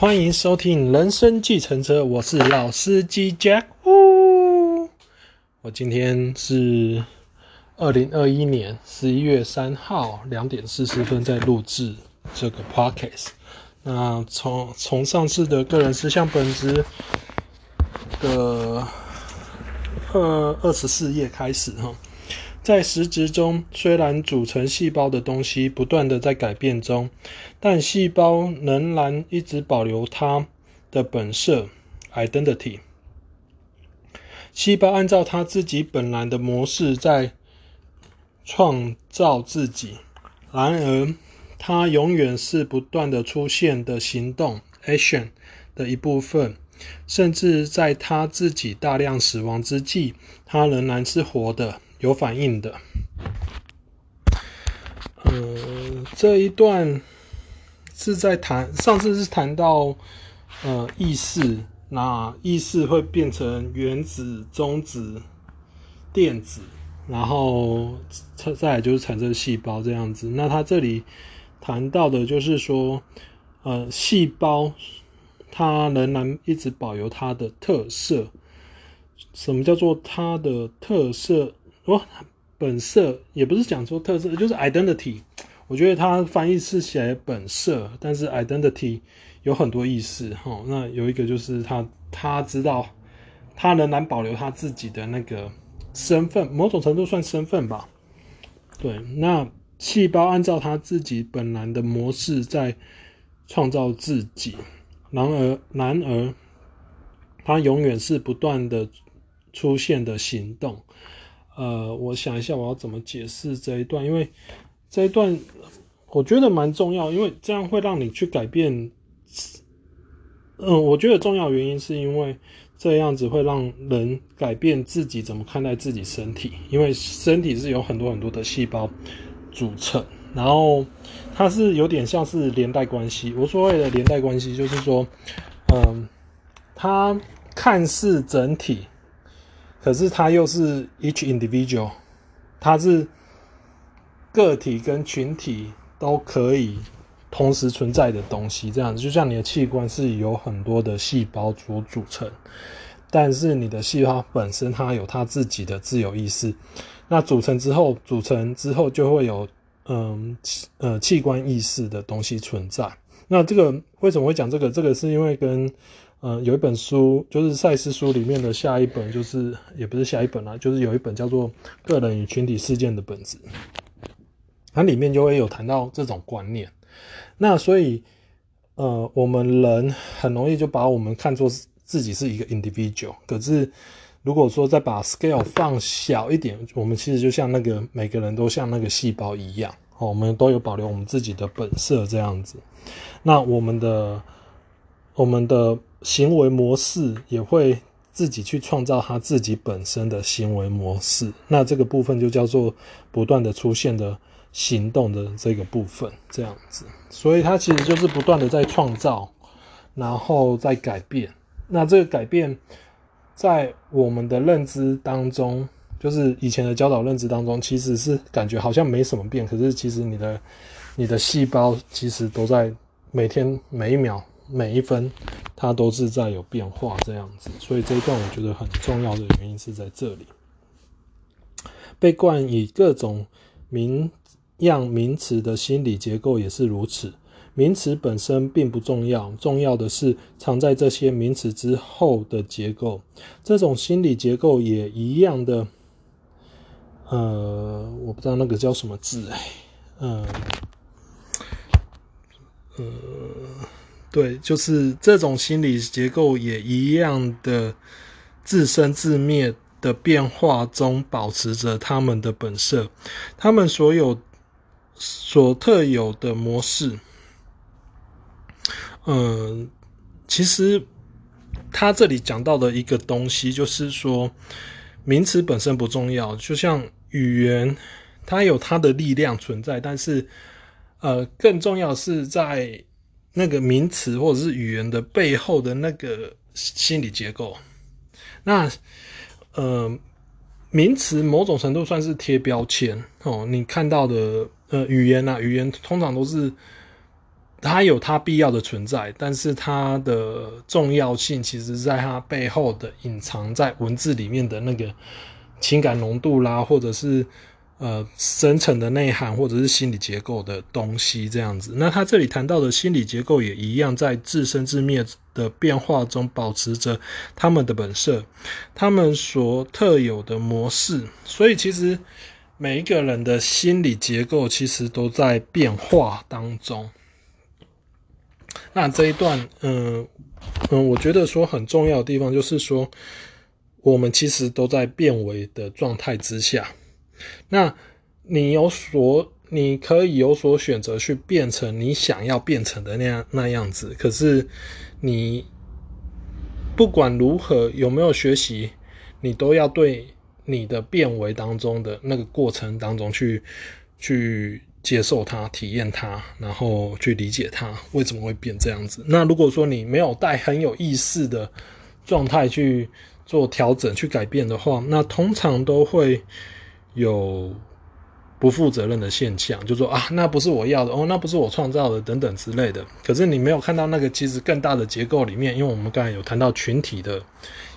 欢迎收听《人生计程车》，我是老司机 Jack。呜，我今天是二零二一年十一月三号两点四十分在录制这个 Podcast。那从从上次的个人实相本子的二二十四页开始哈。在实质中，虽然组成细胞的东西不断的在改变中，但细胞仍然一直保留它的本色 （identity）。细胞按照它自己本来的模式在创造自己，然而它永远是不断的出现的行动 （action） 的一部分，甚至在它自己大量死亡之际，它仍然是活的。有反应的，呃，这一段是在谈，上次是谈到，呃，意识，那意识会变成原子、中子、电子，然后再再就是产生细胞这样子。那他这里谈到的就是说，呃，细胞它仍然一直保留它的特色。什么叫做它的特色？哦，本色也不是讲说特色，就是 identity。我觉得它翻译是写本色，但是 identity 有很多意思哈。那有一个就是他他知道，他仍然保留他自己的那个身份，某种程度算身份吧。对，那细胞按照他自己本来的模式在创造自己，然而然而，它永远是不断的出现的行动。呃，我想一下，我要怎么解释这一段？因为这一段我觉得蛮重要，因为这样会让你去改变。嗯，我觉得重要原因是因为这样子会让人改变自己怎么看待自己身体，因为身体是有很多很多的细胞组成，然后它是有点像是连带关系。我所谓的连带关系，就是说，嗯，它看似整体。可是它又是 each individual，它是个体跟群体都可以同时存在的东西，这样子就像你的器官是有很多的细胞所组成，但是你的细胞本身它有它自己的自由意识，那组成之后，组成之后就会有嗯呃器官意识的东西存在。那这个为什么会讲这个？这个是因为跟嗯，有一本书，就是赛斯书里面的下一本，就是也不是下一本啦，就是有一本叫做《个人与群体事件的本质》，它里面就会有谈到这种观念。那所以，呃，我们人很容易就把我们看作自己是一个 individual，可是如果说再把 scale 放小一点，我们其实就像那个每个人都像那个细胞一样，哦，我们都有保留我们自己的本色这样子。那我们的，我们的。行为模式也会自己去创造他自己本身的行为模式，那这个部分就叫做不断的出现的行动的这个部分，这样子，所以它其实就是不断的在创造，然后在改变。那这个改变在我们的认知当中，就是以前的教导认知当中，其实是感觉好像没什么变，可是其实你的你的细胞其实都在每天每一秒。每一分，它都是在有变化这样子，所以这一段我觉得很重要的原因是在这里。被冠以各种名样名词的心理结构也是如此，名词本身并不重要，重要的是藏在这些名词之后的结构。这种心理结构也一样的，呃，我不知道那个叫什么字哎，嗯，呃。对，就是这种心理结构也一样的自生自灭的变化中，保持着他们的本色，他们所有所特有的模式。嗯，其实他这里讲到的一个东西，就是说名词本身不重要，就像语言，它有它的力量存在，但是呃，更重要是在。那个名词或者是语言的背后的那个心理结构，那呃，名词某种程度算是贴标签哦。你看到的呃语言啊，语言通常都是它有它必要的存在，但是它的重要性其实在它背后的隐藏在文字里面的那个情感浓度啦，或者是呃深层的内涵，或者是心理结构的东西这样子。那他这里谈到的心理结构也一样，在自生自灭的变化中保持着他们的本色，他们所特有的模式。所以其实每一个人的心理结构其实都在变化当中。那这一段，嗯嗯，我觉得说很重要的地方就是说，我们其实都在变为的状态之下。那你有所，你可以有所选择去变成你想要变成的那样那样子。可是你不管如何有没有学习，你都要对你的变为当中的那个过程当中去去。接受它，体验它，然后去理解它为什么会变这样子。那如果说你没有带很有意识的状态去做调整、去改变的话，那通常都会有不负责任的现象，就说啊，那不是我要的哦，那不是我创造的等等之类的。可是你没有看到那个其实更大的结构里面，因为我们刚才有谈到群体的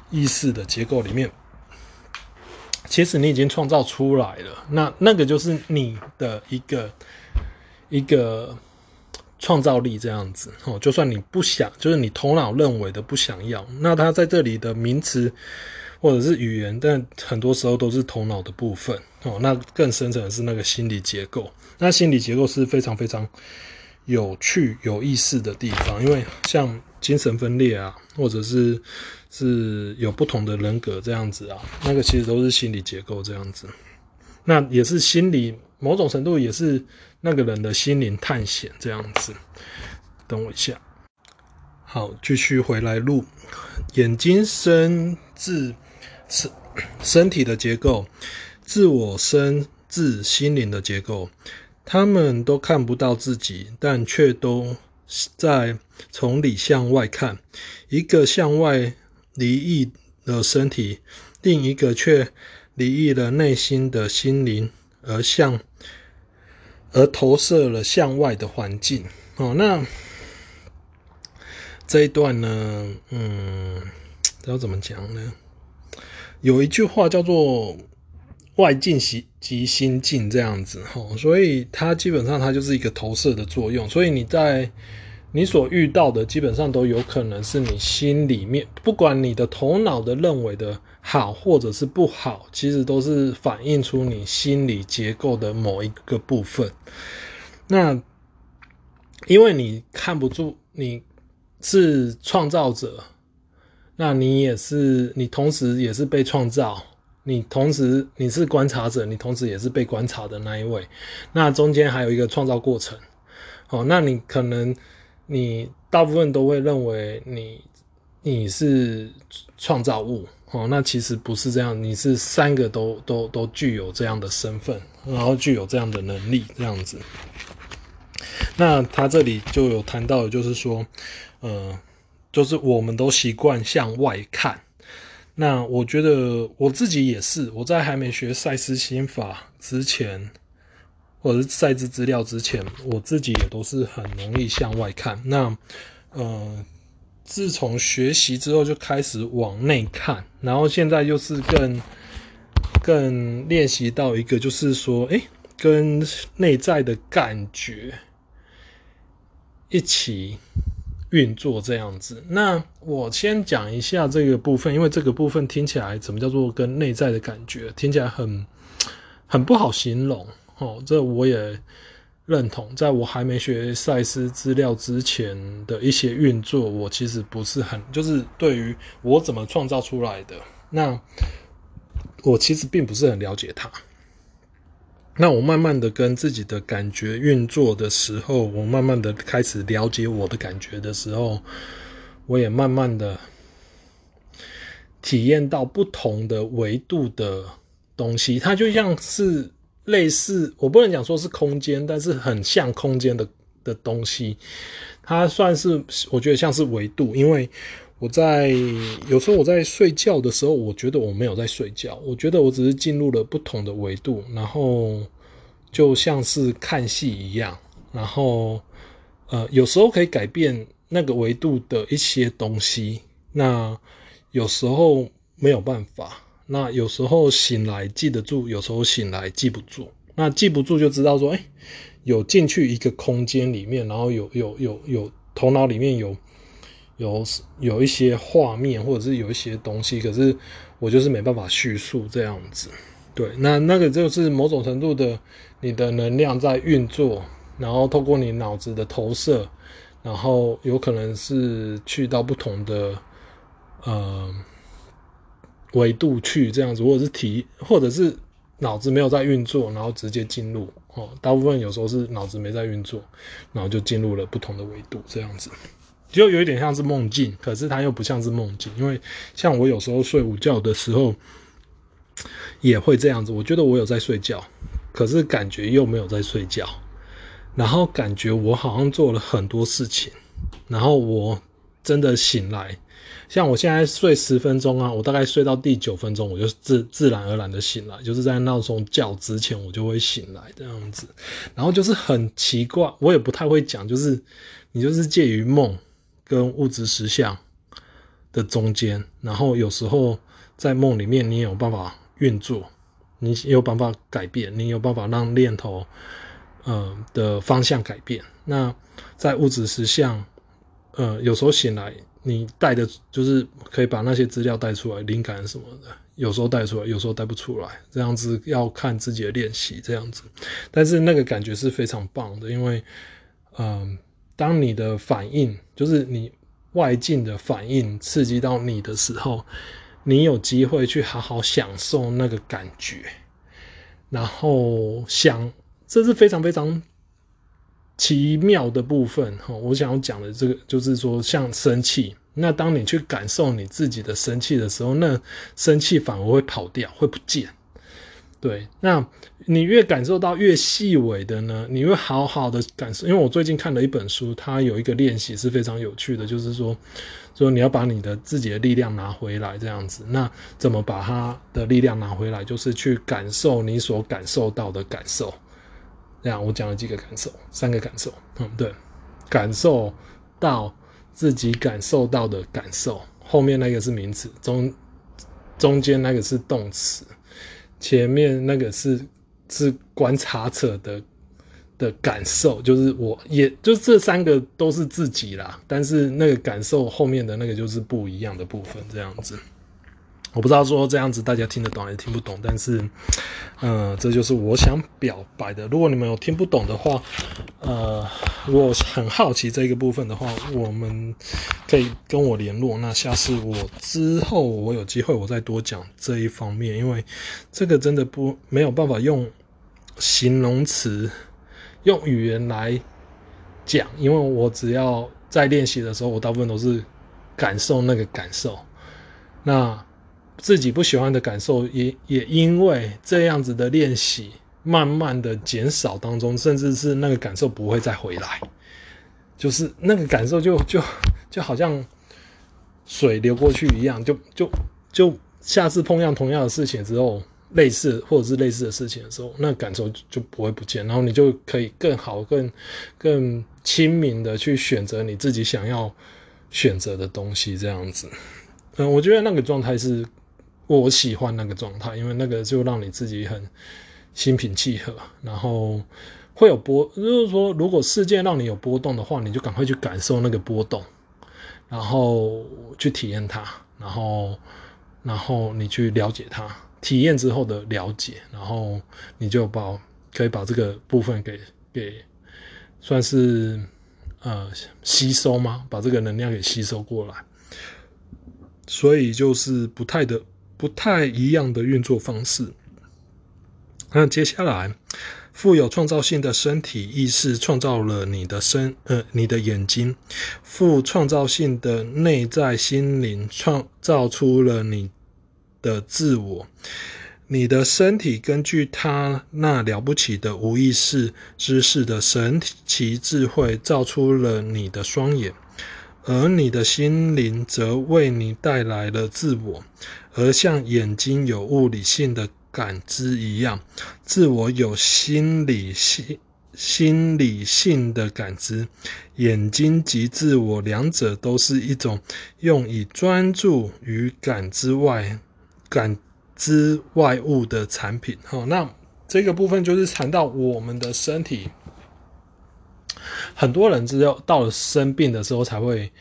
意识的结构里面。其实你已经创造出来了，那那个就是你的一个一个创造力这样子哦。就算你不想，就是你头脑认为的不想要，那它在这里的名词或者是语言，但很多时候都是头脑的部分哦。那更深层的是那个心理结构，那心理结构是非常非常有趣、有意思的地方，因为像精神分裂啊，或者是。是有不同的人格这样子啊，那个其实都是心理结构这样子，那也是心理某种程度也是那个人的心灵探险这样子。等我一下，好，继续回来录。眼睛生自身身体的结构，自我生自心灵的结构，他们都看不到自己，但却都在从里向外看，一个向外。离异了身体，另一个却离异了内心的心灵，而向而投射了向外的环境。哦，那这一段呢，嗯，要怎么讲呢？有一句话叫做“外境即心境”这样子，哈，所以它基本上它就是一个投射的作用。所以你在你所遇到的基本上都有可能是你心里面，不管你的头脑的认为的好或者是不好，其实都是反映出你心理结构的某一个部分。那因为你看不住，你是创造者，那你也是，你同时也是被创造，你同时你是观察者，你同时也是被观察的那一位。那中间还有一个创造过程，哦，那你可能。你大部分都会认为你你是创造物哦，那其实不是这样，你是三个都都都具有这样的身份，然后具有这样的能力这样子。那他这里就有谈到就是说，呃，就是我们都习惯向外看。那我觉得我自己也是，我在还没学赛斯心法之前。或者是赛兹资料之前，我自己也都是很容易向外看。那，呃，自从学习之后就开始往内看，然后现在又是更更练习到一个，就是说，哎，跟内在的感觉一起运作这样子。那我先讲一下这个部分，因为这个部分听起来怎么叫做跟内在的感觉，听起来很很不好形容。哦，这我也认同。在我还没学赛斯资料之前的一些运作，我其实不是很，就是对于我怎么创造出来的，那我其实并不是很了解它。那我慢慢的跟自己的感觉运作的时候，我慢慢的开始了解我的感觉的时候，我也慢慢的体验到不同的维度的东西，它就像是。类似，我不能讲说是空间，但是很像空间的的东西，它算是我觉得像是维度，因为我在有时候我在睡觉的时候，我觉得我没有在睡觉，我觉得我只是进入了不同的维度，然后就像是看戏一样，然后呃，有时候可以改变那个维度的一些东西，那有时候没有办法。那有时候醒来记得住，有时候醒来记不住。那记不住就知道说，哎，有进去一个空间里面，然后有有有有头脑里面有有有一些画面，或者是有一些东西，可是我就是没办法叙述这样子。对，那那个就是某种程度的你的能量在运作，然后透过你脑子的投射，然后有可能是去到不同的呃。维度去这样子，或者是体，或者是脑子没有在运作，然后直接进入哦。大部分有时候是脑子没在运作，然后就进入了不同的维度，这样子就有一点像是梦境，可是它又不像是梦境，因为像我有时候睡午觉的时候也会这样子，我觉得我有在睡觉，可是感觉又没有在睡觉，然后感觉我好像做了很多事情，然后我真的醒来。像我现在睡十分钟啊，我大概睡到第九分钟，我就自自然而然的醒来，就是在闹钟叫之前，我就会醒来这样子。然后就是很奇怪，我也不太会讲，就是你就是介于梦跟物质实相的中间，然后有时候在梦里面你有办法运作，你有办法改变，你有办法让念头呃的方向改变。那在物质实相，呃，有时候醒来。你带的，就是可以把那些资料带出来，灵感什么的，有时候带出来，有时候带不出来，这样子要看自己的练习，这样子。但是那个感觉是非常棒的，因为，嗯、当你的反应，就是你外境的反应刺激到你的时候，你有机会去好好享受那个感觉，然后想，这是非常非常。奇妙的部分哈，我想要讲的这个就是说，像生气，那当你去感受你自己的生气的时候，那生气反而会跑掉，会不见。对，那你越感受到越细微的呢，你会好好的感受。因为我最近看了一本书，它有一个练习是非常有趣的，就是说，说你要把你的自己的力量拿回来，这样子。那怎么把它的力量拿回来？就是去感受你所感受到的感受。这样，我讲了几个感受，三个感受，嗯，对，感受到自己感受到的感受，后面那个是名词，中中间那个是动词，前面那个是是观察者的的感受，就是我也就这三个都是自己啦，但是那个感受后面的那个就是不一样的部分，这样子。我不知道说这样子大家听得懂还是听不懂，但是，呃，这就是我想表白的。如果你们有听不懂的话，呃，我很好奇这个部分的话，我们可以跟我联络。那下次我之后我有机会我再多讲这一方面，因为这个真的不没有办法用形容词、用语言来讲，因为我只要在练习的时候，我大部分都是感受那个感受，那。自己不喜欢的感受也，也因为这样子的练习，慢慢的减少当中，甚至是那个感受不会再回来，就是那个感受就就就好像水流过去一样，就就就下次碰上同样的事情之后，类似或者是类似的事情的时候，那感受就不会不见，然后你就可以更好、更更亲民的去选择你自己想要选择的东西，这样子。嗯，我觉得那个状态是。我喜欢那个状态，因为那个就让你自己很心平气和，然后会有波，就是说，如果事件让你有波动的话，你就赶快去感受那个波动，然后去体验它，然后，然后你去了解它，体验之后的了解，然后你就把可以把这个部分给给算是呃吸收吗？把这个能量给吸收过来，所以就是不太的。不太一样的运作方式。那接下来，富有创造性的身体意识创造了你的身，呃，你的眼睛。富创造性的内在心灵创造出了你的自我。你的身体根据他那了不起的无意识知识的神奇智慧造出了你的双眼。而你的心灵则为你带来了自我，而像眼睛有物理性的感知一样，自我有心理性心理性的感知，眼睛及自我两者都是一种用以专注于感知外感知外物的产品。好，那这个部分就是谈到我们的身体，很多人只有到了生病的时候才会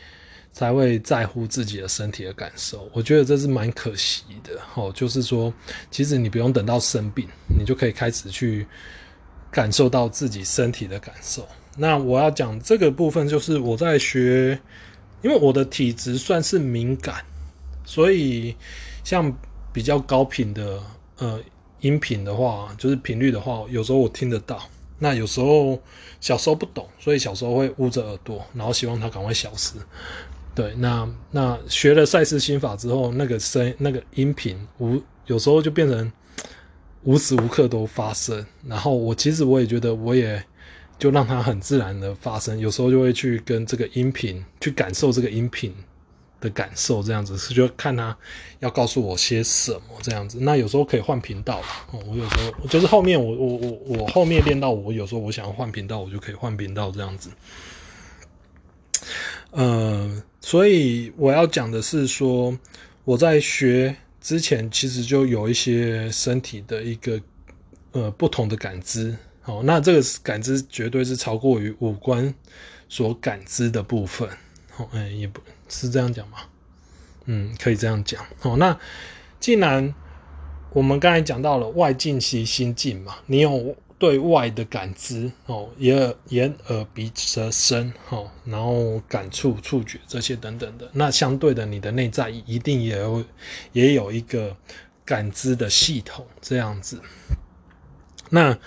才会在乎自己的身体的感受。我觉得这是蛮可惜的。哦，就是说，其实你不用等到生病，你就可以开始去。感受到自己身体的感受。那我要讲这个部分，就是我在学，因为我的体质算是敏感，所以像比较高频的呃音频的话，就是频率的话，有时候我听得到。那有时候小时候不懂，所以小时候会捂着耳朵，然后希望它赶快消失。对，那那学了赛斯心法之后，那个声那个音频无有时候就变成。无时无刻都发生，然后我其实我也觉得，我也就让它很自然的发生。有时候就会去跟这个音频去感受这个音频的感受，这样子是就看他要告诉我些什么这样子。那有时候可以换频道哦，我有时候就是后面我我我我后面练到我有时候我想要换频道，我就可以换频道这样子。呃，所以我要讲的是说我在学。之前其实就有一些身体的一个呃不同的感知，好，那这个感知绝对是超过于五官所感知的部分，好，哎，也不是这样讲吗？嗯，可以这样讲，好，那既然我们刚才讲到了外境即心境嘛，你有。对外的感知哦，眼眼耳鼻舌身哦，然后感触触觉这些等等的，那相对的，你的内在一定也有也有一个感知的系统这样子。那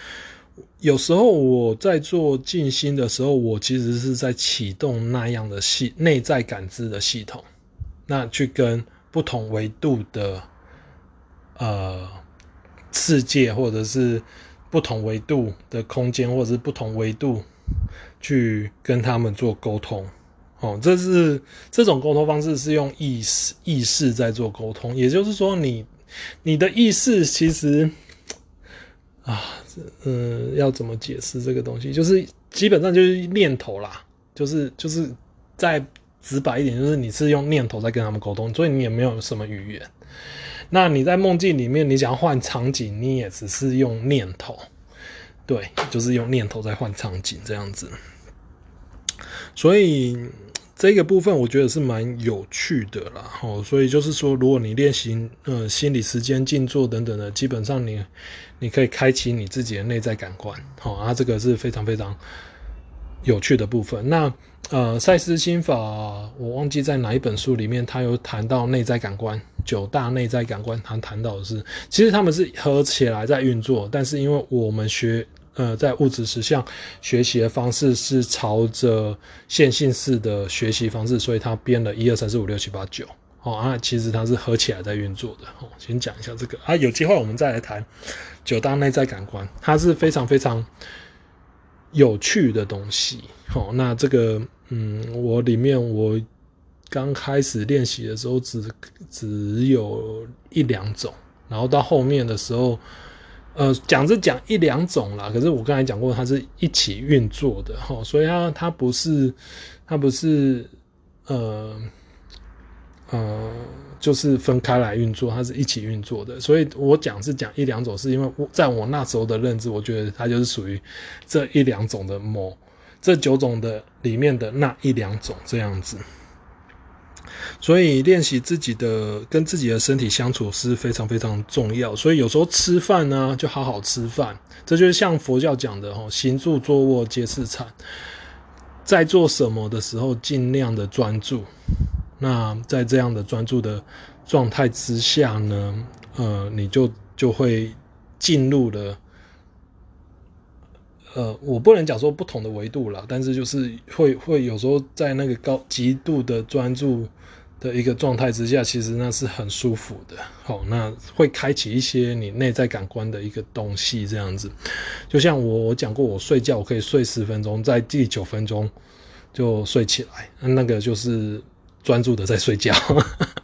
有时候我在做静心的时候，我其实是在启动那样的系内在感知的系统，那去跟不同维度的呃世界或者是。不同维度的空间，或者是不同维度去跟他们做沟通，哦，这是这种沟通方式是用意识意识在做沟通，也就是说你，你你的意识其实啊，嗯，要怎么解释这个东西？就是基本上就是念头啦，就是就是再直白一点，就是你是用念头在跟他们沟通，所以你也没有什么语言。那你在梦境里面，你想要换场景，你也只是用念头，对，就是用念头在换场景这样子。所以这个部分我觉得是蛮有趣的啦。哦，所以就是说，如果你练习呃心理时间静坐等等的，基本上你你可以开启你自己的内在感官。好，啊，这个是非常非常有趣的部分。那呃，赛斯心法，我忘记在哪一本书里面，他有谈到内在感官。九大内在感官，他谈到的是，其实他们是合起来在运作，但是因为我们学，呃，在物质实相学习的方式是朝着线性式的学习方式，所以他编了一二三四五六七八九，哦啊，其实它是合起来在运作的，哦，先讲一下这个啊，有机会我们再来谈九大内在感官，它是非常非常有趣的东西，哦，那这个，嗯，我里面我。刚开始练习的时候，只只有一两种，然后到后面的时候，呃，讲是讲一两种啦。可是我刚才讲过，它是一起运作的哈，所以它它不是它不是呃呃，就是分开来运作，它是一起运作的。所以我讲是讲一两种，是因为我在我那时候的认知，我觉得它就是属于这一两种的某这九种的里面的那一两种这样子。所以练习自己的跟自己的身体相处是非常非常重要。所以有时候吃饭呢，就好好吃饭。这就是像佛教讲的哦，行住坐卧皆是禅。在做什么的时候，尽量的专注。那在这样的专注的状态之下呢，呃，你就就会进入了。呃，我不能讲说不同的维度啦，但是就是会会有时候在那个高极度的专注的一个状态之下，其实那是很舒服的。好，那会开启一些你内在感官的一个东西，这样子。就像我我讲过，我睡觉我可以睡十分钟，在第九分钟就睡起来，那个就是专注的在睡觉。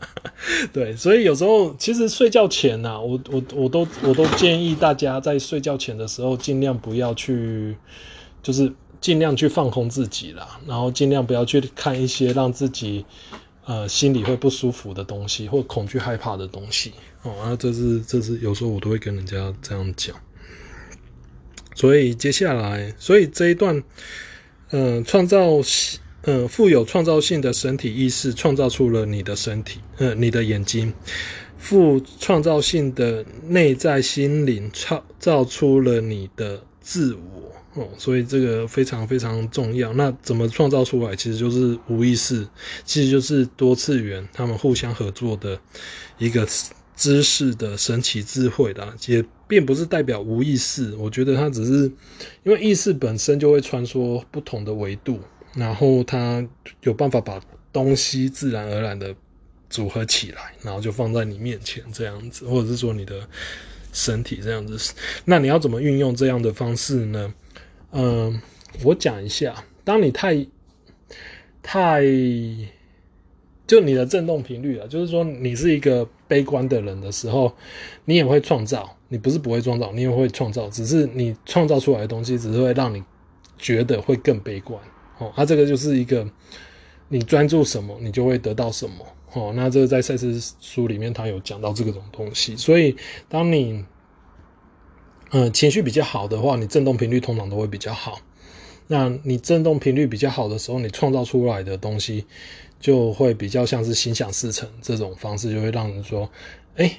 对，所以有时候其实睡觉前呐、啊，我我我都我都建议大家在睡觉前的时候，尽量不要去就是尽量去放空自己啦，然后尽量不要去看一些让自己呃心里会不舒服的东西或恐惧害怕的东西哦。然后这是这是有时候我都会跟人家这样讲。所以接下来，所以这一段，嗯、呃，创造，呃，富有创造性的身体意识创造出了你的身体，呃，你的眼睛，富创造性的内在心灵创造出了你的自我，哦，所以这个非常非常重要。那怎么创造出来？其实就是无意识，其实就是多次元他们互相合作的一个。知识的神奇智慧的，也并不是代表无意识。我觉得它只是因为意识本身就会穿梭不同的维度，然后它有办法把东西自然而然的组合起来，然后就放在你面前这样子，或者是说你的身体这样子。那你要怎么运用这样的方式呢？嗯、我讲一下，当你太太。就你的振动频率啊，就是说你是一个悲观的人的时候，你也会创造。你不是不会创造，你也会创造，只是你创造出来的东西，只是会让你觉得会更悲观。哦，它、这个就是一个你专注什么，你就会得到什么。哦，那这个在赛斯书里面他有讲到这个种东西。所以当你嗯、情绪比较好的话，你振动频率通常都会比较好。那你振动频率比较好的时候，你创造出来的东西。就会比较像是心想事成这种方式，就会让人说：“哎，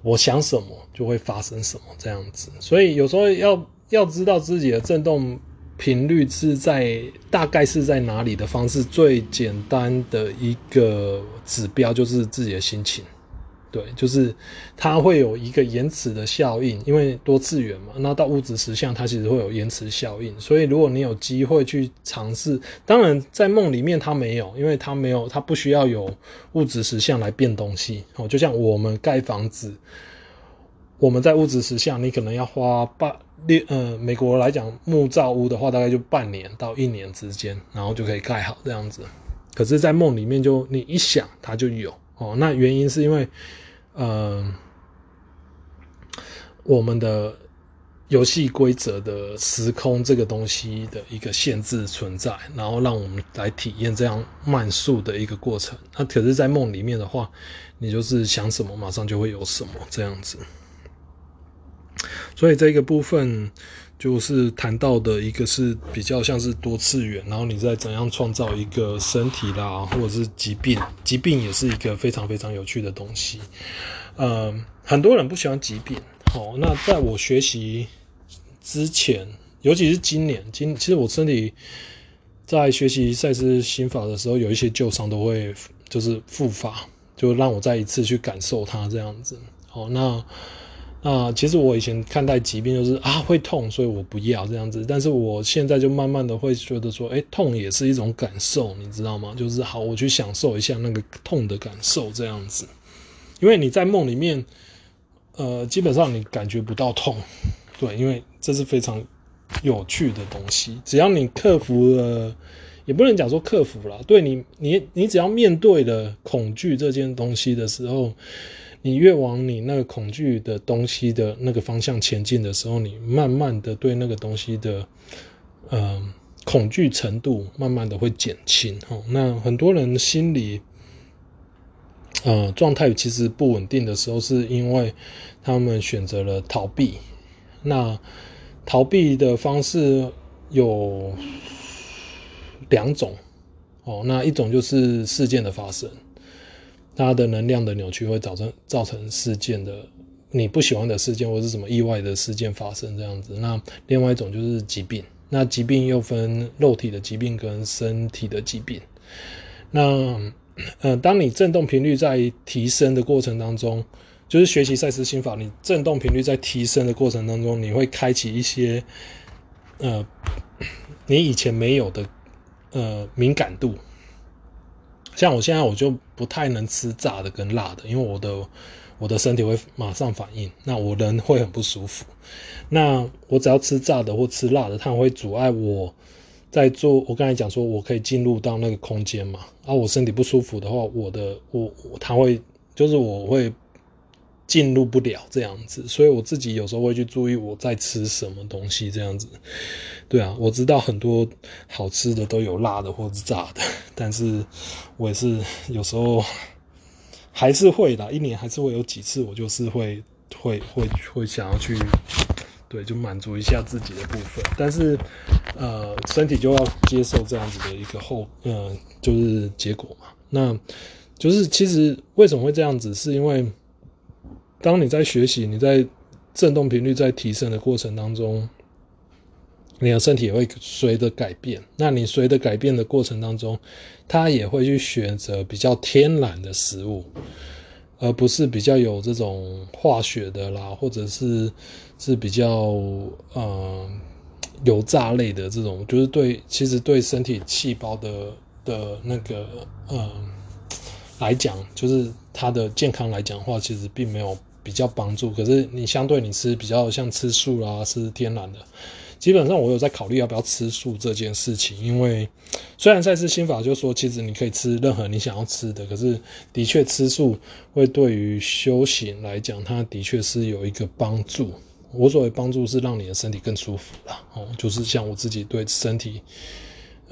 我想什么就会发生什么这样子。”所以有时候要要知道自己的振动频率是在大概是在哪里的方式，最简单的一个指标就是自己的心情。对，就是它会有一个延迟的效应，因为多次元嘛。那到物质实相，它其实会有延迟效应。所以如果你有机会去尝试，当然在梦里面它没有，因为它没有，它不需要有物质实相来变东西。哦，就像我们盖房子，我们在物质实相，你可能要花半呃，美国来讲木造屋的话，大概就半年到一年之间，然后就可以盖好这样子。可是，在梦里面就你一想，它就有哦。那原因是因为。呃，我们的游戏规则的时空这个东西的一个限制存在，然后让我们来体验这样慢速的一个过程。那可是，在梦里面的话，你就是想什么，马上就会有什么这样子。所以这个部分就是谈到的一个是比较像是多次元，然后你在怎样创造一个身体啦，或者是疾病，疾病也是一个非常非常有趣的东西。呃，很多人不喜欢疾病。好，那在我学习之前，尤其是今年，今其实我身体在学习赛斯心法的时候，有一些旧伤都会就是复发，就让我再一次去感受它这样子。好，那。啊，其实我以前看待疾病就是啊会痛，所以我不要这样子。但是我现在就慢慢的会觉得说，哎，痛也是一种感受，你知道吗？就是好，我去享受一下那个痛的感受这样子。因为你在梦里面，呃，基本上你感觉不到痛，对，因为这是非常有趣的东西。只要你克服了，也不能讲说克服了，对你，你，你只要面对了恐惧这件东西的时候。你越往你那个恐惧的东西的那个方向前进的时候，你慢慢的对那个东西的，呃，恐惧程度慢慢的会减轻。哦，那很多人心里，呃，状态其实不稳定的时候，是因为他们选择了逃避。那逃避的方式有两种，哦，那一种就是事件的发生。它的能量的扭曲会造成造成事件的你不喜欢的事件，或是什么意外的事件发生这样子。那另外一种就是疾病，那疾病又分肉体的疾病跟身体的疾病。那呃，当你振动频率在提升的过程当中，就是学习赛斯心法，你振动频率在提升的过程当中，你会开启一些呃你以前没有的呃敏感度。像我现在我就不太能吃炸的跟辣的，因为我的我的身体会马上反应，那我人会很不舒服。那我只要吃炸的或吃辣的，它会阻碍我在做。我刚才讲说我可以进入到那个空间嘛，啊、我身体不舒服的话，我的我它会就是我会进入不了这样子，所以我自己有时候会去注意我在吃什么东西这样子。对啊，我知道很多好吃的都有辣的或者炸的，但是我也是有时候还是会的，一年还是会有几次，我就是会会会会想要去，对，就满足一下自己的部分，但是呃，身体就要接受这样子的一个后，呃，就是结果嘛。那就是其实为什么会这样子，是因为当你在学习，你在振动频率在提升的过程当中。你的身体也会随着改变，那你随着改变的过程当中，它也会去选择比较天然的食物，而不是比较有这种化学的啦，或者是是比较呃油炸类的这种，就是对，其实对身体细胞的的那个呃来讲，就是它的健康来讲的话，其实并没有比较帮助。可是你相对你吃比较像吃素啦，吃天然的。基本上我有在考虑要不要吃素这件事情，因为虽然赛斯心法就说，其实你可以吃任何你想要吃的，可是的确吃素会对于修行来讲，它的确是有一个帮助。我所谓帮助是让你的身体更舒服啦，哦，就是像我自己对身体，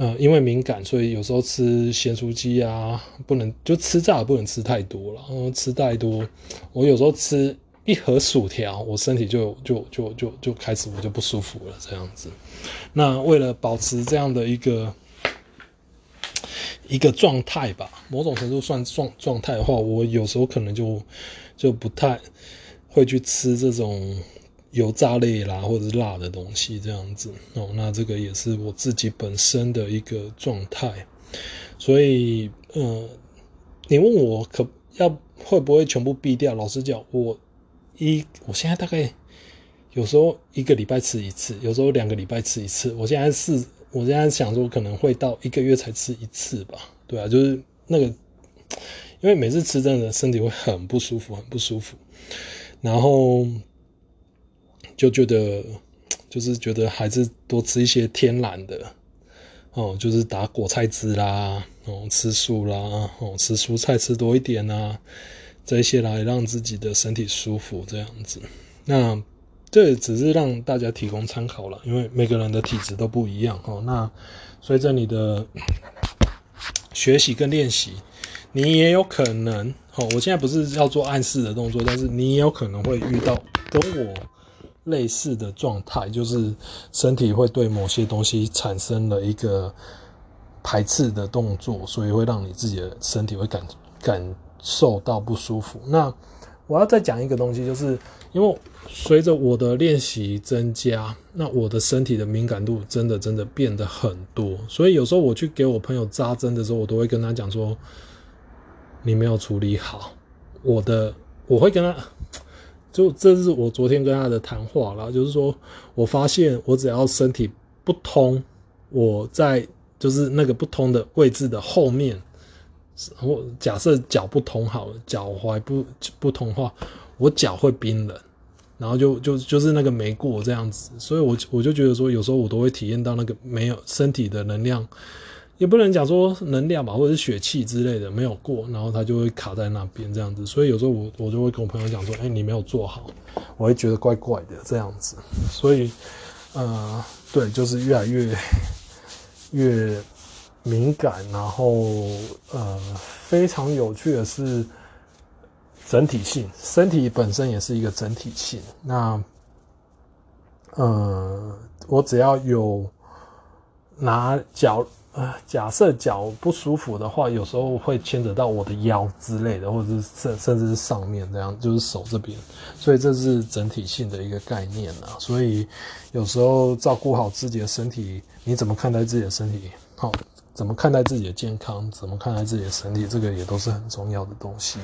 呃，因为敏感，所以有时候吃咸酥鸡啊，不能就吃炸不能吃太多了，然后吃太多，我有时候吃。一盒薯条，我身体就就就就就开始我就不舒服了，这样子。那为了保持这样的一个一个状态吧，某种程度算状状态的话，我有时候可能就就不太会去吃这种油炸类啦或者是辣的东西这样子哦。那这个也是我自己本身的一个状态。所以，呃，你问我可要会不会全部避掉？老实讲，我。一，我现在大概有时候一个礼拜吃一次，有时候两个礼拜吃一次。我现在是，我现在想说可能会到一个月才吃一次吧。对啊，就是那个，因为每次吃真的身体会很不舒服，很不舒服。然后就觉得，就是觉得还是多吃一些天然的哦，就是打果菜汁啦，哦，吃素啦，哦，吃蔬菜吃多一点啊。这些来让自己的身体舒服，这样子。那这只是让大家提供参考了，因为每个人的体质都不一样哦。那随着你的学习跟练习，你也有可能哦。我现在不是要做暗示的动作，但是你也有可能会遇到跟我类似的状态，就是身体会对某些东西产生了一个排斥的动作，所以会让你自己的身体会感感。受到不舒服。那我要再讲一个东西，就是因为随着我的练习增加，那我的身体的敏感度真的真的变得很多。所以有时候我去给我朋友扎针的时候，我都会跟他讲说：“你没有处理好我的。”我会跟他，就这是我昨天跟他的谈话啦，就是说我发现我只要身体不通，我在就是那个不通的位置的后面。我假设脚不通好了，脚踝不不通话，我脚会冰冷，然后就就就是那个没过这样子，所以我我就觉得说，有时候我都会体验到那个没有身体的能量，也不能讲说能量吧，或者是血气之类的没有过，然后它就会卡在那边这样子，所以有时候我我就会跟我朋友讲说，哎，你没有做好，我会觉得怪怪的这样子，所以呃，对，就是越来越越。敏感，然后呃，非常有趣的是整体性，身体本身也是一个整体性。那呃，我只要有拿脚呃，假设脚不舒服的话，有时候会牵扯到我的腰之类的，或者是甚甚至是上面这样，就是手这边。所以这是整体性的一个概念啊。所以有时候照顾好自己的身体，你怎么看待自己的身体？好。怎么看待自己的健康？怎么看待自己的身体？这个也都是很重要的东西。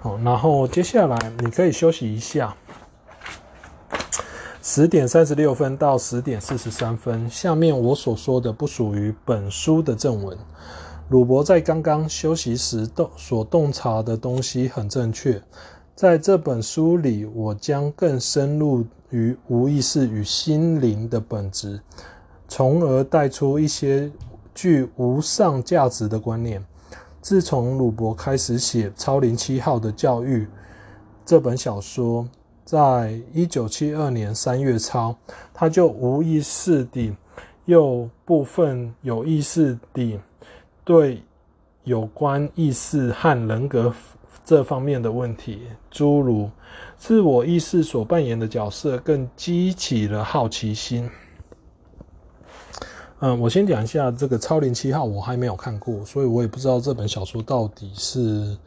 好，然后接下来你可以休息一下。十点三十六分到十点四十三分，下面我所说的不属于本书的正文。鲁伯在刚刚休息时洞所洞察的东西很正确。在这本书里，我将更深入于无意识与心灵的本质，从而带出一些。具无上价值的观念。自从鲁伯开始写《超灵七号》的教育这本小说，在一九七二年三月抄，他就无意识地又部分有意识地对有关意识和人格这方面的问题，诸如自我意识所扮演的角色，更激起了好奇心。嗯，我先讲一下这个《超灵七号》，我还没有看过，所以我也不知道这本小说到底是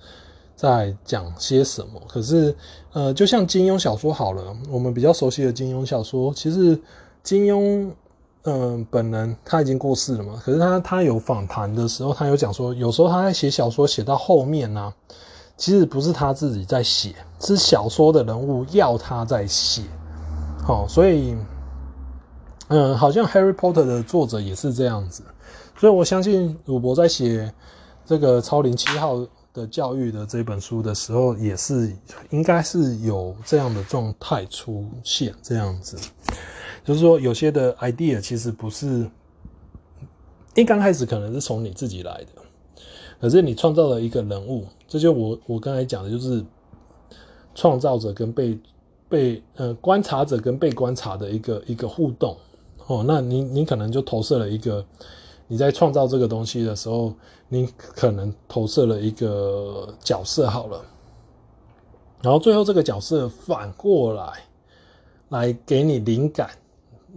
在讲些什么。可是，呃，就像金庸小说好了，我们比较熟悉的金庸小说，其实金庸，嗯、本人他已经过世了嘛。可是他他有访谈的时候，他有讲说，有时候他在写小说写到后面呢、其实不是他自己在写，是小说的人物要他在写。好，所以。嗯，好像《Harry Potter》的作者也是这样子，所以我相信鲁伯在写这个《超灵七号》的教育的这本书的时候，也是应该是有这样的状态出现。这样子，就是说有些的 idea 其实不是一刚开始可能是从你自己来的，可是你创造了一个人物，这就我我刚才讲的就是创造者跟被被呃观察者跟被观察的一个一个互动。哦，那你你可能就投射了一个，你在创造这个东西的时候，你可能投射了一个角色好了，然后最后这个角色反过来，来给你灵感，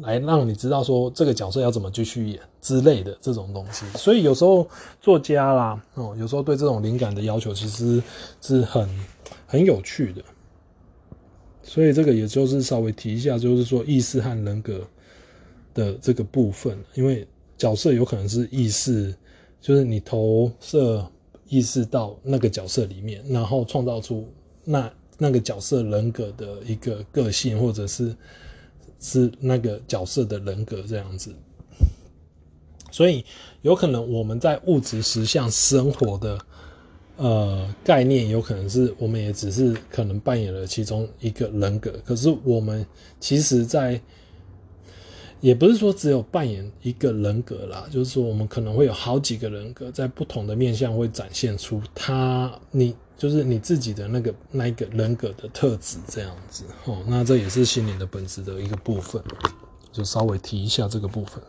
来让你知道说这个角色要怎么继续演之类的这种东西。所以有时候作家啦，哦，有时候对这种灵感的要求其实是很很有趣的。所以这个也就是稍微提一下，就是说意识和人格。的这个部分，因为角色有可能是意识，就是你投射意识到那个角色里面，然后创造出那那个角色人格的一个个性，或者是是那个角色的人格这样子。所以有可能我们在物质实相生活的呃概念，有可能是我们也只是可能扮演了其中一个人格，可是我们其实在也不是说只有扮演一个人格啦，就是说我们可能会有好几个人格，在不同的面向会展现出他你就是你自己的那个那一个人格的特质这样子哦。那这也是心灵的本质的一个部分，就稍微提一下这个部分。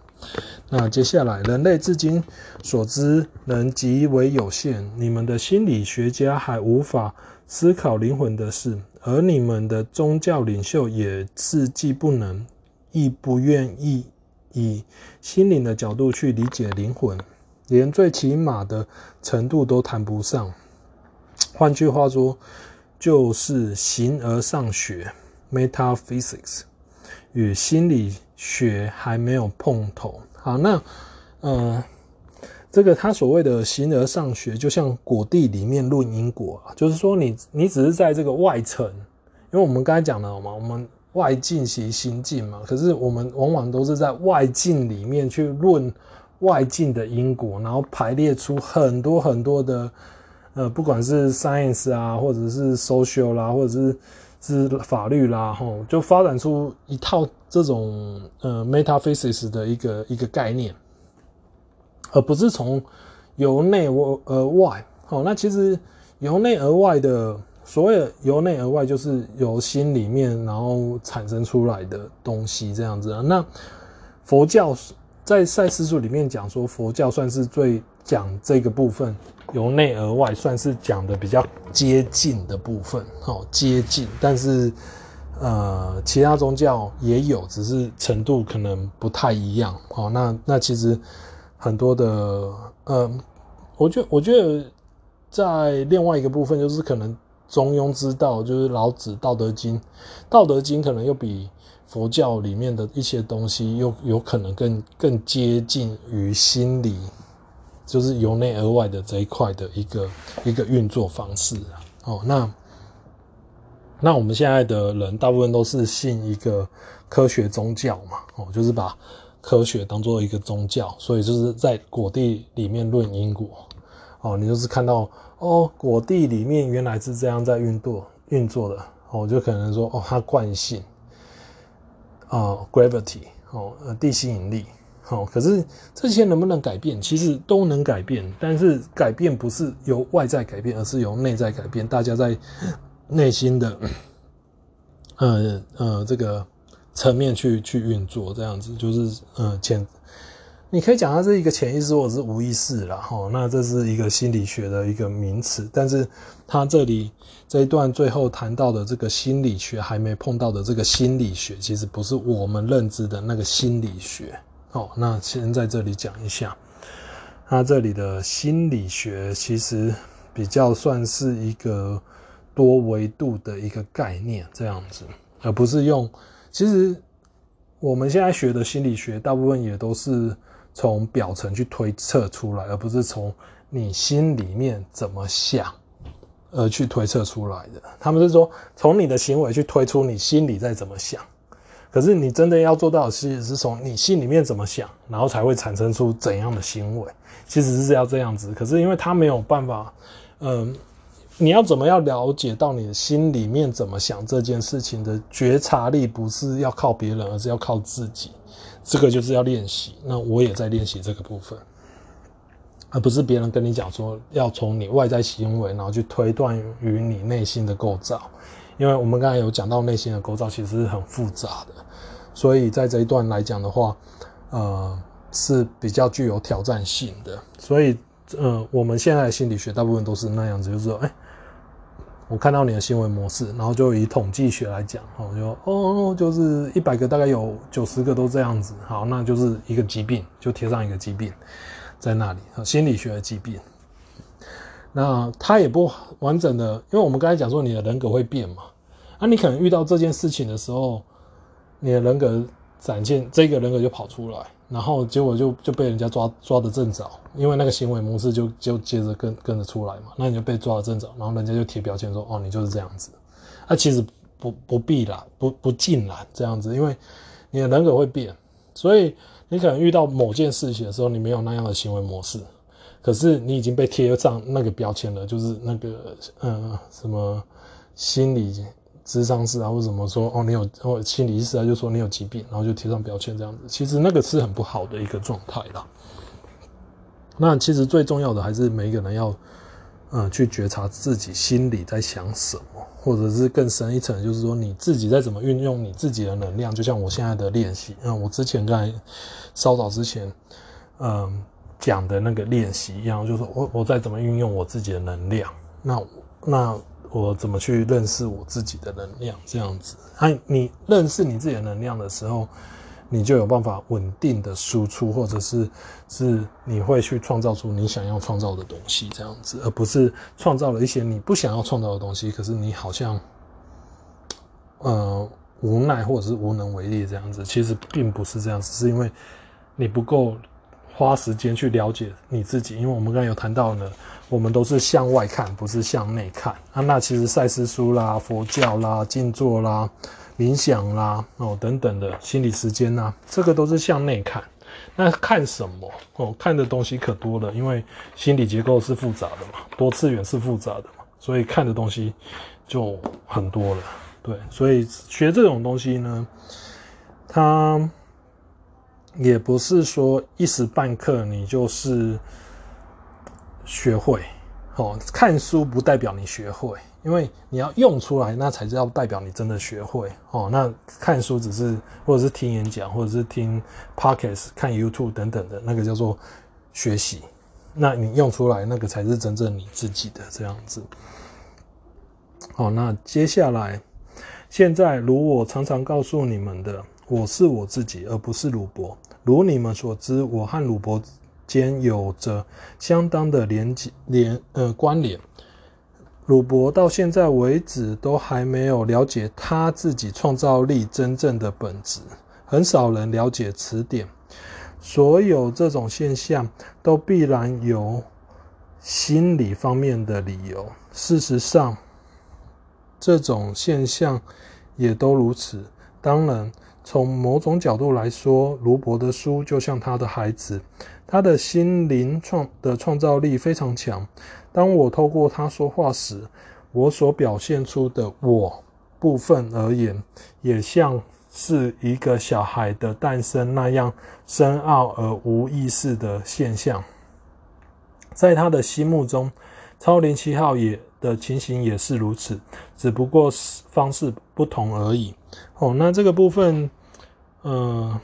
那接下来，人类至今所知能极为有限，你们的心理学家还无法思考灵魂的事，而你们的宗教领袖也是既不能。亦不愿意以心灵的角度去理解灵魂，连最起码的程度都谈不上。换句话说，就是形而上学 （metaphysics） 与心理学还没有碰头。好，那呃，这个他所谓的形而上学，就像果地里面论因果，就是说你你只是在这个外层，因为我们刚才讲了嘛，我们。外境即心境嘛，可是我们往往都是在外境里面去论外境的因果，然后排列出很多很多的，呃，不管是 science 啊，或者是 social 啦，或者是是法律啦，吼，就发展出一套这种呃 metaphysics 的一个一个概念，而不是从由内而外。好，那其实由内而外的。所谓由内而外，就是由心里面然后产生出来的东西，这样子啊。那佛教在赛斯书里面讲说，佛教算是最讲这个部分，由内而外，算是讲的比较接近的部分，哦，接近。但是呃，其他宗教也有，只是程度可能不太一样。哦，那那其实很多的，呃，我觉我觉得在另外一个部分，就是可能。中庸之道就是老子《道德经》，《道德经》可能又比佛教里面的一些东西又有可能更更接近于心理，就是由内而外的这一块的一个一个运作方式啊。哦，那那我们现在的人大部分都是信一个科学宗教嘛，哦，就是把科学当做一个宗教，所以就是在果地里面论因果。哦，你就是看到。哦，果地里面原来是这样在运作运作的，哦，就可能说哦，它惯性啊、，gravity 哦，呃，地心引力，哦，可是这些能不能改变？其实都能改变，但是改变不是由外在改变，而是由内在改变。大家在内心的，呃呃这个层面去去运作，这样子就是呃潜，你可以讲它是一个潜意识或者是无意识啦。哈。那这是一个心理学的一个名词，但是它这里这一段最后谈到的这个心理学还没碰到的这个心理学，其实不是我们认知的那个心理学。哦，那先在这里讲一下，它这里的心理学其实比较算是一个多维度的一个概念，这样子，而不是用。其实我们现在学的心理学，大部分也都是从表层去推测出来，而不是从你心里面怎么想而去推测出来的。他们是说，从你的行为去推出你心里在怎么想。可是你真的要做到的是，是从你心里面怎么想，然后才会产生出怎样的行为，其实是要这样子。可是因为他没有办法，嗯，你要怎么样了解到你的心里面怎么想这件事情的觉察力，不是要靠别人，而是要靠自己。这个就是要练习。那我也在练习这个部分，而不是别人跟你讲说要从你外在行为，然后去推断于你内心的构造。因为我们刚才有讲到内心的构造其实是很复杂的，所以在这一段来讲的话，呃，是比较具有挑战性的。所以，呃，我们现在的心理学大部分都是那样子，就是说，哎，我看到你的行为模式，然后就以统计学来讲，哦，就哦，就是一百个大概有九十个都这样子，好，那就是一个疾病，就贴上一个疾病在那里，心理学的疾病。那他也不完整的，因为我们刚才讲说你的人格会变嘛，那、啊、你可能遇到这件事情的时候，你的人格展现，这个人格就跑出来，然后结果就就被人家抓抓得正着，因为那个行为模式就就接着跟跟着出来嘛，那你就被抓得正着，然后人家就贴标签说哦，你就是这样子，那、其实不不必啦，不不尽然这样子，因为你的人格会变，所以你可能遇到某件事情的时候，你没有那样的行为模式。可是你已经被贴上那个标签了，就是那个呃什么心理智商师啊，或者什么说哦你有哦心理医师啊，就说你有疾病，然后就贴上标签这样子。其实那个是很不好的一个状态啦。那其实最重要的还是每一个人要嗯、呃、去觉察自己心里在想什么，或者是更深一层，就是说你自己在怎么运用你自己的能量。就像我现在的练习，嗯，我之前在稍早之前，嗯。讲的那个练习一样，就是我我在怎么运用我自己的能量，那那我怎么去认识我自己的能量？这样子，哎，你认识你自己的能量的时候，你就有办法稳定的输出，或者是是你会去创造出你想要创造的东西，这样子，而不是创造了一些你不想要创造的东西，可是你好像呃无奈或者是无能为力这样子。其实并不是这样子，是因为你不够。花时间去了解你自己，因为我们刚才有谈到呢，我们都是向外看，不是向内看啊。那其实赛斯书啦、佛教啦、静坐啦、冥想啦哦等等的心理时间呐，这个都是向内看。那看什么哦？看的东西可多了，因为心理结构是复杂的嘛，多次元是复杂的嘛，所以看的东西就很多了。对，所以学这种东西呢，它。也不是说一时半刻你就是学会，哦，看书不代表你学会，因为你要用出来，那才叫代表你真的学会，哦，那看书只是或者是听演讲，或者是听 Podcast、看 YouTube 等等的那个叫做学习，那你用出来那个才是真正你自己的这样子。好，那接下来，现在如我常常告诉你们的。我是我自己，而不是鲁伯。如你们所知，我和鲁伯间有着相当的连接连呃关联。鲁伯到现在为止都还没有了解他自己创造力真正的本质，很少人了解此点。所有这种现象都必然有心理方面的理由。事实上，这种现象也都如此。当然。从某种角度来说，卢伯的书就像他的孩子，他的心灵创的创造力非常强。当我透过他说话时，我所表现出的我部分而言，也像是一个小孩的诞生那样深奥而无意识的现象。在他的心目中，超灵七号也的情形也是如此，只不过方式不同而已。哦，那这个部分，呃，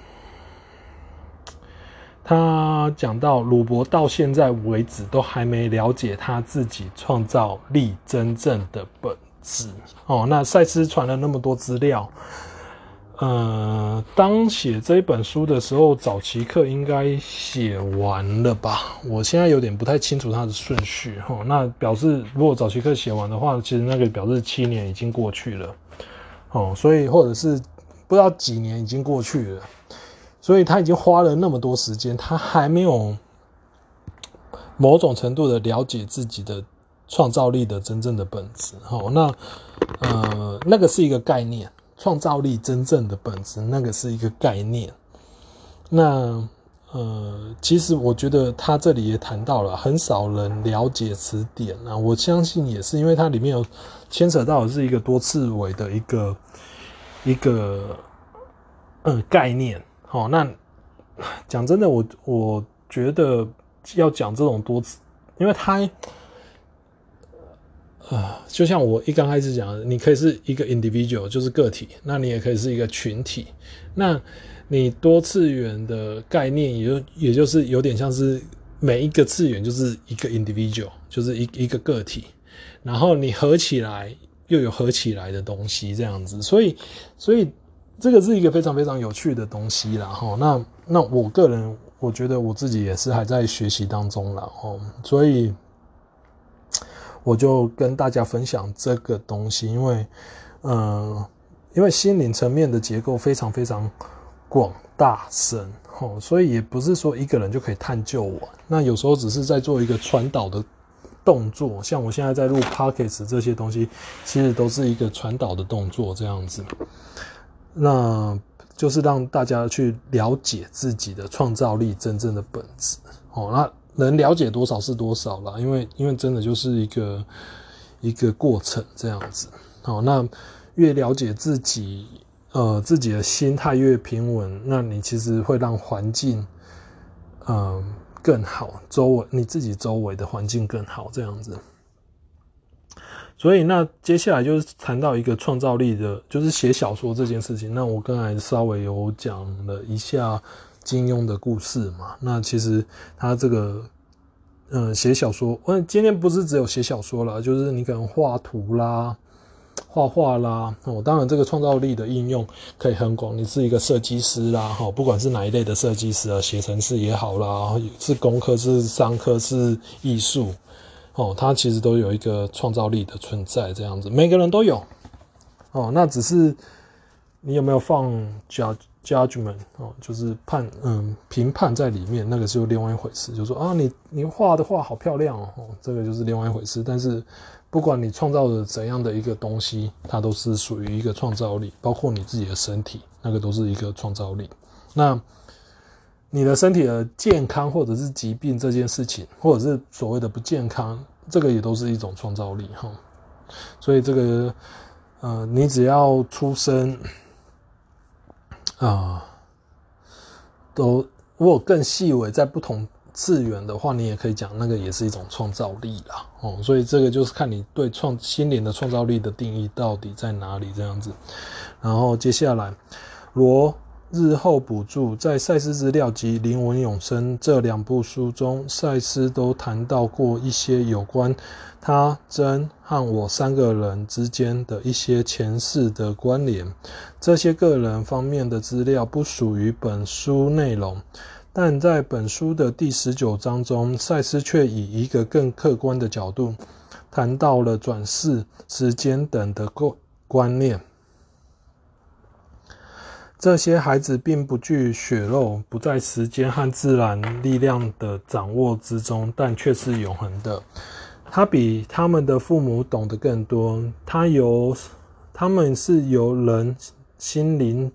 他讲到鲁伯到现在为止都还没了解他自己创造力真正的本质。哦，那赛斯传了那么多资料。呃，当写这一本书的时候，早期课应该写完了吧？我现在有点不太清楚它的顺序哦。那表示如果早期课写完的话，其实那个表示七年已经过去了，哦，所以或者是不知道几年已经过去了，所以他已经花了那么多时间，他还没有某种程度的了解自己的创造力的真正的本质。好，那呃，那个是一个概念。创造力真正的本质，那个是一个概念。那呃，其实我觉得他这里也谈到了，很少人了解此点啊。我相信也是因为它里面有牵扯到的是一个多次维的一个一个嗯概念。好，那讲真的，我我觉得要讲这种多次，因为它。啊，就像我一刚开始讲，你可以是一个 individual，就是个体，那你也可以是一个群体。那你多次元的概念，也就也就是有点像是每一个次元就是一个 individual，就是一一个个体，然后你合起来又有合起来的东西这样子。所以，所以这个是一个非常非常有趣的东西啦。哈。那那我个人我觉得我自己也是还在学习当中啦。哦，所以。我就跟大家分享这个东西，因为，呃，因为心灵层面的结构非常非常广大深，吼，所以也不是说一个人就可以探究完。那有时候只是在做一个传导的动作，像我现在在录 Podcast 这些东西，其实都是一个传导的动作这样子。那就是让大家去了解自己的创造力真正的本质，哦，那。能了解多少是多少啦，因为因为真的就是一个一个过程这样子。哦，那越了解自己，呃，自己的心态越平稳，那你其实会让环境，嗯、更好，周围你自己周围的环境更好这样子。所以那接下来就是谈到一个创造力的，就是写小说这件事情。那我刚才稍微有讲了一下。金庸的故事嘛，那其实他这个，嗯，写小说，我今天不是只有写小说啦，就是你可能画图啦、画画啦，哦，当然这个创造力的应用可以很广，你是一个设计师啦，哈，不管是哪一类的设计师啊，写程式也好啦，是工科是商科是艺术，哦，它其实都有一个创造力的存在，这样子，每个人都有，哦，那只是你有没有放 judge？Judgment 哦，就是判嗯评判在里面，那个是另外一回事。就是说啊，你你画的画好漂亮哦，这个就是另外一回事。但是不管你创造的怎样的一个东西，它都是属于一个创造力，包括你自己的身体，那个都是一个创造力。那你的身体的健康或者是疾病这件事情，或者是所谓的不健康，这个也都是一种创造力哈。所以这个呃，你只要出生。啊，都如果更细微，在不同次元的话，你也可以讲那个也是一种创造力啦。哦，所以这个就是看你对创心灵的创造力的定义到底在哪里这样子。然后接下来，罗日后补助在赛斯资料及灵魂永生这两部书中，赛斯都谈到过一些有关。他真和我三个人之间的一些前世的关联，这些个人方面的资料不属于本书内容，但在本书的第十九章中，赛斯却以一个更客观的角度谈到了转世、时间等的观观念。这些孩子并不具血肉，不在时间和自然力量的掌握之中，但却是永恒的。他比他们的父母懂得更多。他由，他们是由人心灵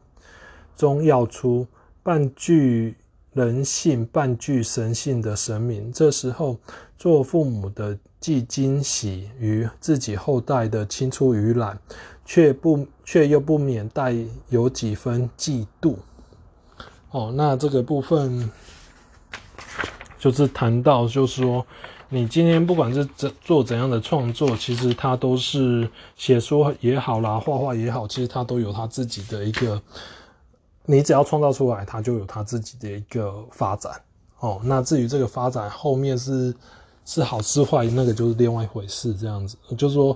中要出，半具人性、半具神性的神明。这时候，做父母的既惊喜于自己后代的青出于蓝，却不却又不免带有几分嫉妒。哦，那这个部分就是谈到，就是说。你今天不管是怎做怎样的创作，其实它都是写书也好啦，画画也好，其实它都有它自己的一个，你只要创造出来，它就有它自己的一个发展哦。那至于这个发展后面是是好是坏，那个就是另外一回事。这样子，就是说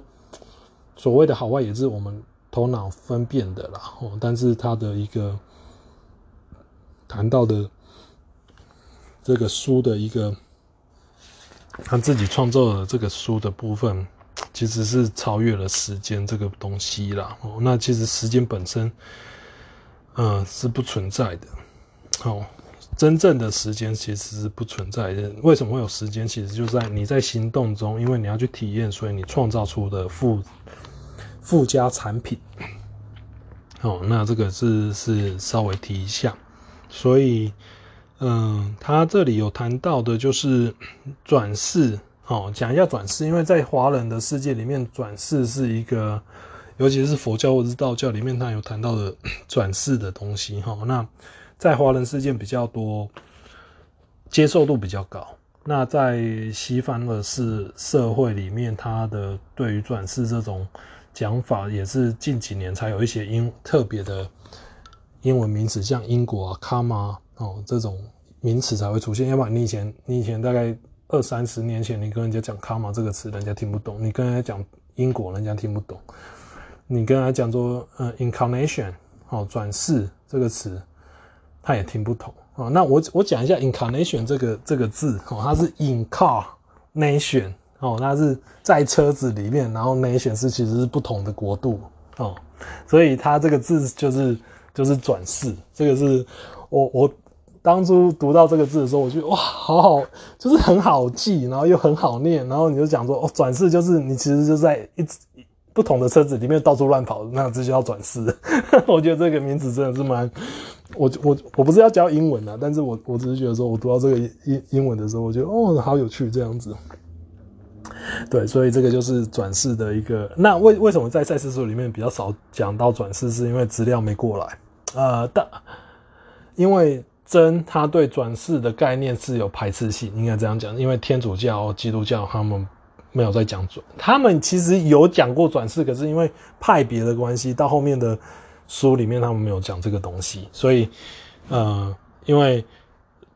所谓的好坏也是我们头脑分辨的啦。哦，但是他的一个谈到的这个书的一个。他自己创作的这个书的部分，其实是超越了时间这个东西啦。哦，那其实时间本身，嗯，是不存在的。哦，真正的时间其实是不存在的。为什么会有时间？其实就在你在行动中，因为你要去体验，所以你创造出的附附加产品。哦，那这个是是稍微提一下，所以。嗯，他这里有谈到的就是转世哦，讲一下转世，因为在华人的世界里面，转世是一个，尤其是佛教或者是道教里面，他有谈到的 转世的东西哈。那在华人世界比较多，接受度比较高。那在西方的是社会里面，他的对于转世这种讲法，也是近几年才有一些英特别的英文名词，像英国啊、卡玛。哦，这种名词才会出现，要不然你以前你以前大概二三十年前，你跟人家讲 “karma” 这个词，人家听不懂；你跟人家讲英国，人家听不懂；你跟人家讲说呃 “incarnation” 哦，转世这个词，他也听不懂啊。那我我讲一下 “incarnation” 这个这个字哦，它是 “incarnation” 哦，它是在车子里面，然后 “nation” 是其实是不同的国度哦，所以它这个字就是就是转世，这个是我我。当初读到这个字的时候，我觉得哇，好好，就是很好记，然后又很好念，然后你就讲说哦，转世就是你其实就在一直不同的车子里面到处乱跑，那这就叫转世。我觉得这个名字真的是蛮，我我我不是要教英文啊，但是我我只是觉得说我读到这个英英文的时候，我觉得哦，好有趣这样子。对，所以这个就是转世的一个。那为为什么在赛斯书里面比较少讲到转世？是因为资料没过来。呃，但因为。真，他对转世的概念是有排斥性，应该这样讲，因为天主教、基督教他们没有在讲转，他们其实有讲过转世，可是因为派别的关系，到后面的书里面他们没有讲这个东西，所以，呃，因为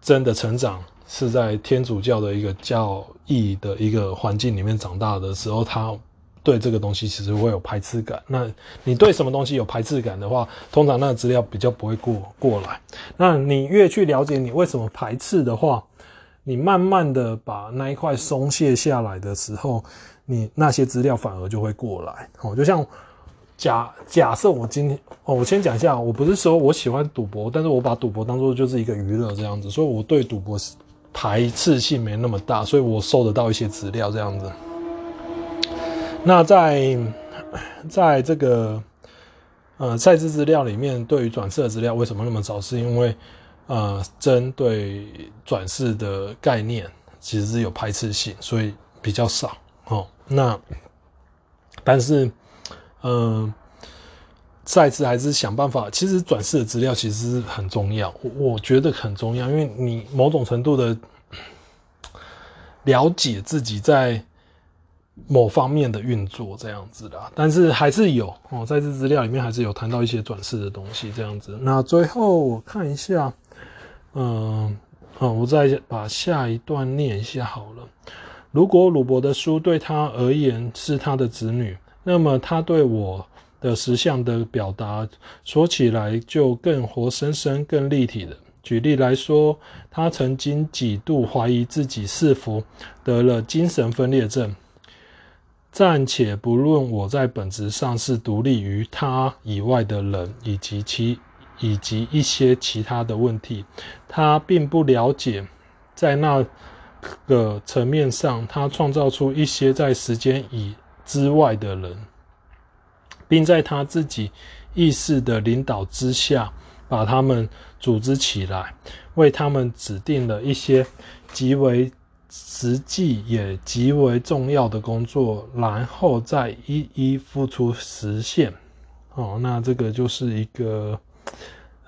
真的成长是在天主教的一个教义的一个环境里面长大的时候，他。对这个东西其实会有排斥感。那你对什么东西有排斥感的话，通常那个资料比较不会过过来。那你越去了解你为什么排斥的话，你慢慢的把那一块松懈下来的时候，你那些资料反而就会过来。哦，就像假假设我今天哦，我先讲一下，我不是说我喜欢赌博，但是我把赌博当做就是一个娱乐这样子，所以我对赌博排斥性没那么大，所以我收得到一些资料这样子。那在在这个呃赛事资料里面，对于转世的资料为什么那么少？是因为呃针对转世的概念其实是有排斥性，所以比较少哦。那但是嗯，赛斯还是想办法。其实转世的资料其实很重要，我我觉得很重要，因为你某种程度的了解自己在。某方面的运作这样子的，但是还是有哦，在这资料里面还是有谈到一些转世的东西这样子。那最后我看一下，嗯，好，我再把下一段念一下好了。如果鲁伯的书对他而言是他的子女，那么他对我的实相的表达说起来就更活生生、更立体了。举例来说，他曾经几度怀疑自己是否得了精神分裂症。暂且不论我在本质上是独立于他以外的人，以及其以及一些其他的问题，他并不了解，在那个层面上，他创造出一些在时间以之外的人，并在他自己意识的领导之下，把他们组织起来，为他们指定了一些极为。实际也极为重要的工作，然后再一一付出实现。哦，那这个就是一个，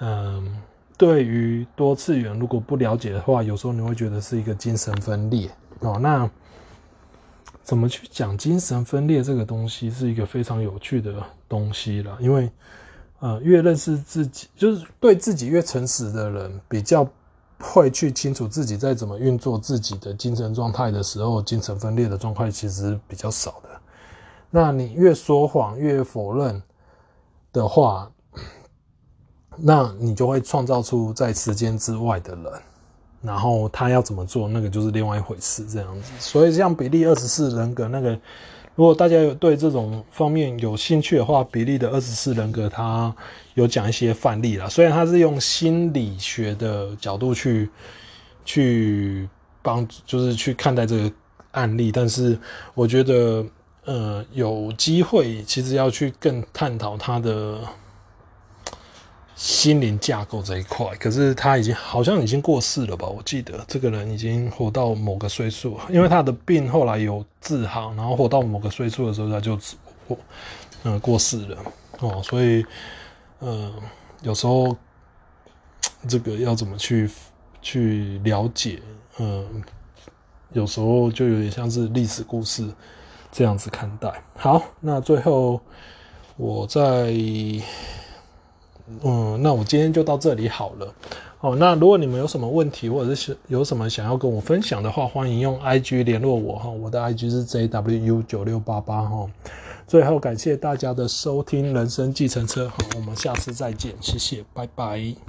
嗯，对于多次元如果不了解的话，有时候你会觉得是一个精神分裂。哦，那怎么去讲精神分裂这个东西，是一个非常有趣的东西了。因为，呃，越认识自己，就是对自己越诚实的人，比较会去清楚自己在怎么运作自己的精神状态的时候，精神分裂的状态其实比较少的。那你越说谎，越否认的话，那你就会创造出在时间之外的人。然后他要怎么做，那个就是另外一回事，这样子。所以像比利二十四人格那个，如果大家有对这种方面有兴趣的话，比利的二十四人格他有讲一些范例啦。虽然他是用心理学的角度去去帮，就是去看待这个案例，但是我觉得，呃，有机会其实要去更探讨他的。心灵架构这一块，可是他已经好像已经过世了吧？我记得这个人已经活到某个岁数，因为他的病后来有治好，然后活到某个岁数的时候他就过，嗯，过世了哦。所以，嗯，有时候这个要怎么去去了解，嗯，有时候就有点像是历史故事这样子看待。好，那最后我再。嗯，那我今天就到这里好了。哦，那如果你们有什么问题，或者是有什么想要跟我分享的话，欢迎用 IG 联络我哈。我的 IG 是 JWU 九六八八哈。最后感谢大家的收听，人生计程车。好，我们下次再见，谢谢，拜拜。